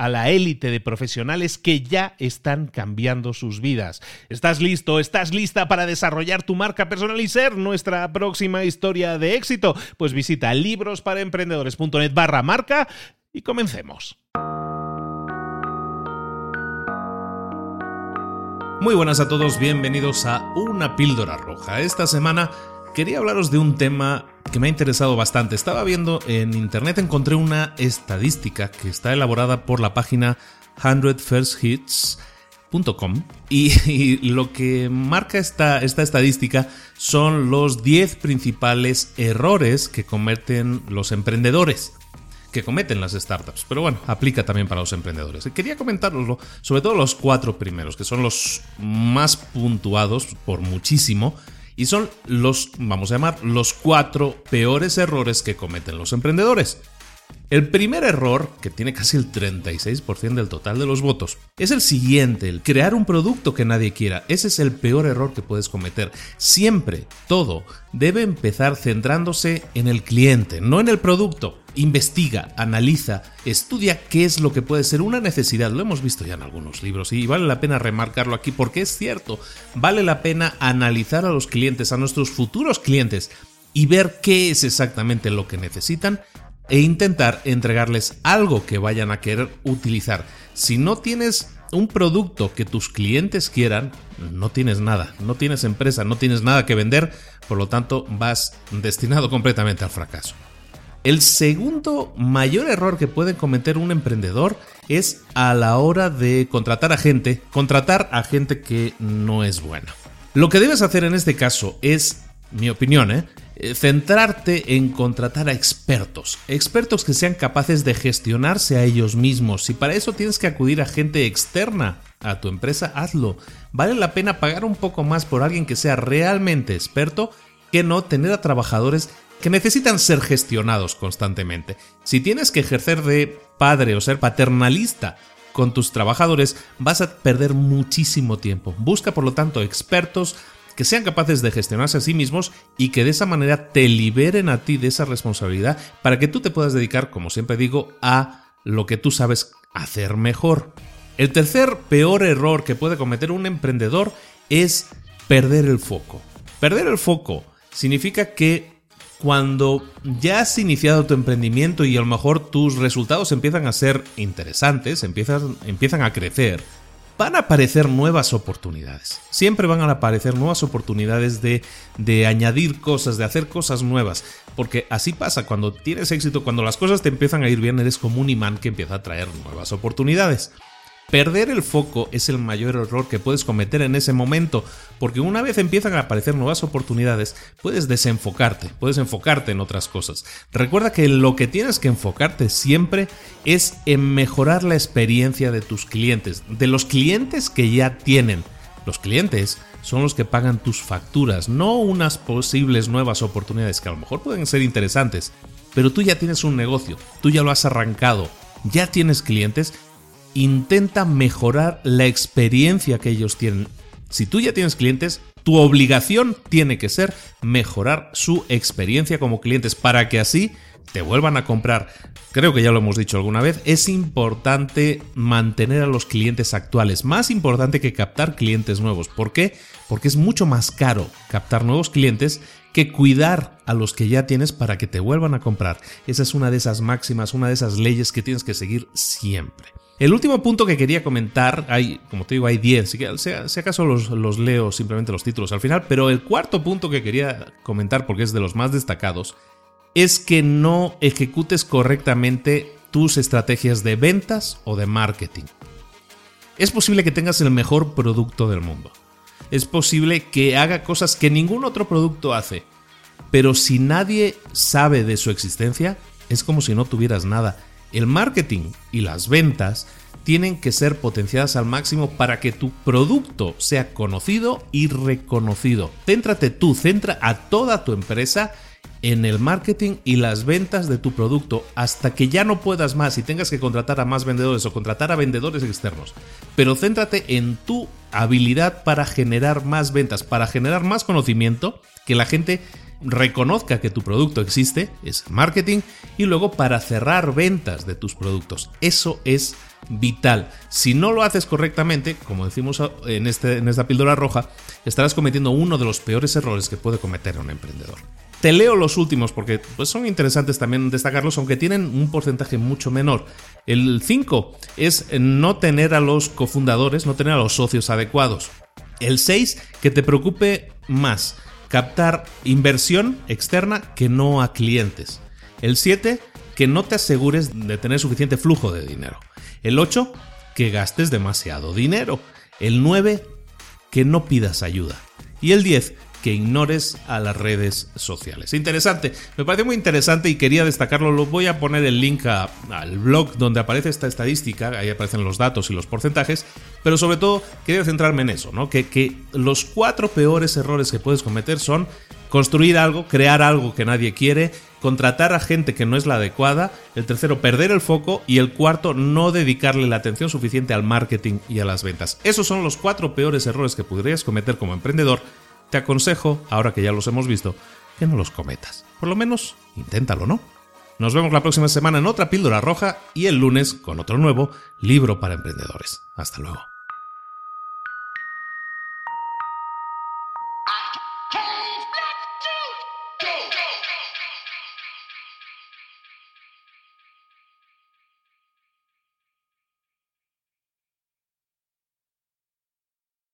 a la élite de profesionales que ya están cambiando sus vidas. ¿Estás listo? ¿Estás lista para desarrollar tu marca personal y ser nuestra próxima historia de éxito? Pues visita librosparaemprendedores.net barra marca y comencemos. Muy buenas a todos, bienvenidos a Una Píldora Roja. Esta semana quería hablaros de un tema que me ha interesado bastante. Estaba viendo en internet, encontré una estadística que está elaborada por la página 100firsthits.com y, lo que marca esta, esta estadística son los 10 principales errores que cometen los emprendedores que cometen las startups. Pero bueno, aplica también para los emprendedores. Quería comentaroslo, sobre todo los cuatro primeros, que son los más puntuados por muchísimo y son los, vamos a llamar, los cuatro peores errores que cometen los emprendedores. El primer error, que tiene casi el 36% del total de los votos, es el siguiente, el crear un producto que nadie quiera. Ese es el peor error que puedes cometer. Siempre, todo, debe empezar centrándose en el cliente, no en el producto investiga, analiza, estudia qué es lo que puede ser una necesidad. Lo hemos visto ya en algunos libros y vale la pena remarcarlo aquí porque es cierto, vale la pena analizar a los clientes, a nuestros futuros clientes y ver qué es exactamente lo que necesitan e intentar entregarles algo que vayan a querer utilizar. Si no tienes un producto que tus clientes quieran, no tienes nada, no tienes empresa, no tienes nada que vender, por lo tanto vas destinado completamente al fracaso. El segundo mayor error que puede cometer un emprendedor es a la hora de contratar a gente, contratar a gente que no es buena. Lo que debes hacer en este caso es, mi opinión, ¿eh? eh centrarte en contratar a expertos, expertos que sean capaces de gestionarse a ellos mismos. Y para eso tienes que acudir a gente externa a tu empresa, hazlo. Vale la pena pagar un poco más por alguien que sea realmente experto que no tener a trabajadores que necesitan ser gestionados constantemente. Si tienes que ejercer de padre o ser paternalista con tus trabajadores, vas a perder muchísimo tiempo. Busca, por lo tanto, expertos que sean capaces de gestionarse a sí mismos y que de esa manera te liberen a ti de esa responsabilidad para que tú te puedas dedicar, como siempre digo, a lo que tú sabes hacer mejor. El tercer peor error que puede cometer un emprendedor es perder el foco. Perder el foco significa que cuando ya has iniciado tu emprendimiento y a lo mejor tus resultados empiezan a ser interesantes, empiezan, empiezan a crecer, van a aparecer nuevas oportunidades. Siempre van a aparecer nuevas oportunidades de, de, añadir cosas, de hacer cosas nuevas. Porque así pasa, cuando tienes éxito, cuando las cosas te empiezan a ir bien, eres como un imán que empieza a traer nuevas oportunidades. Perder el foco es el mayor error que puedes cometer en ese momento, porque una vez empiezan a aparecer nuevas oportunidades, puedes desenfocarte, puedes enfocarte en otras cosas. Recuerda que lo que tienes que enfocarte siempre es en mejorar la experiencia de tus clientes, de los clientes que ya tienen. Los clientes son los que pagan tus facturas, no unas posibles nuevas oportunidades que a lo mejor pueden ser interesantes, pero tú ya tienes un negocio, tú ya lo has arrancado, ya tienes clientes, intenta mejorar la experiencia que ellos tienen. Si tú ya tienes clientes, tu obligación tiene que ser mejorar su experiencia como clientes para que así te vuelvan a comprar. Creo que ya lo hemos dicho alguna vez, es importante mantener a los clientes actuales, más importante que captar clientes nuevos. ¿Por qué? Porque es mucho más caro captar nuevos clientes que cuidar a los que ya tienes para que te vuelvan a comprar. Esa es una de esas máximas, una de esas leyes que tienes que seguir siempre. El último punto que quería comentar, hay, como te digo, hay 10, si, acaso los, los leo simplemente los títulos al final, pero el cuarto punto que quería comentar, porque es de los más destacados, es que no ejecutes correctamente tus estrategias de ventas o de marketing. Es posible que tengas el mejor producto del mundo. Es posible que haga cosas que ningún otro producto hace. Pero si nadie sabe de su existencia, es como si no tuvieras nada. El marketing y las ventas tienen que ser potenciadas al máximo para que tu producto sea conocido y reconocido. Céntrate tú, centra a toda tu empresa en el marketing y las ventas de tu producto hasta que ya no puedas más y tengas que contratar a más vendedores o contratar a vendedores externos. Pero céntrate en tu habilidad para generar más ventas, para generar más conocimiento, que la gente reconozca que tu producto existe, es marketing, y luego para cerrar ventas de tus productos. Eso es vital. Si no lo haces correctamente, como decimos en, este, en esta píldora roja, estarás cometiendo uno de los peores errores que puede cometer un emprendedor. Te leo los últimos porque pues, son interesantes también destacarlos, aunque tienen un porcentaje mucho menor. El 5 es no tener a los cofundadores, no tener a los socios adecuados. El 6, que te preocupe más captar inversión externa que no a clientes. El 7, que no te asegures de tener suficiente flujo de dinero. El 8, que gastes demasiado dinero. El 9, que no pidas ayuda. Y el 10, que ignores a las redes sociales. Interesante, me parece muy interesante y quería destacarlo. Lo voy a poner el link al blog donde aparece esta estadística, ahí aparecen los datos y los porcentajes, pero sobre todo quería centrarme en eso, ¿no? Que, que los cuatro peores errores que puedes cometer son construir algo, crear algo que nadie quiere, contratar a gente que no es la adecuada, el tercero, perder el foco y el cuarto, no dedicarle la atención suficiente al marketing y a las ventas. Esos son los cuatro peores errores que podrías cometer como emprendedor te aconsejo, ahora que ya los hemos visto, que no los cometas. Por lo menos, inténtalo, ¿no? Nos vemos la próxima semana en otra píldora roja y el lunes con otro nuevo libro para emprendedores. Hasta luego.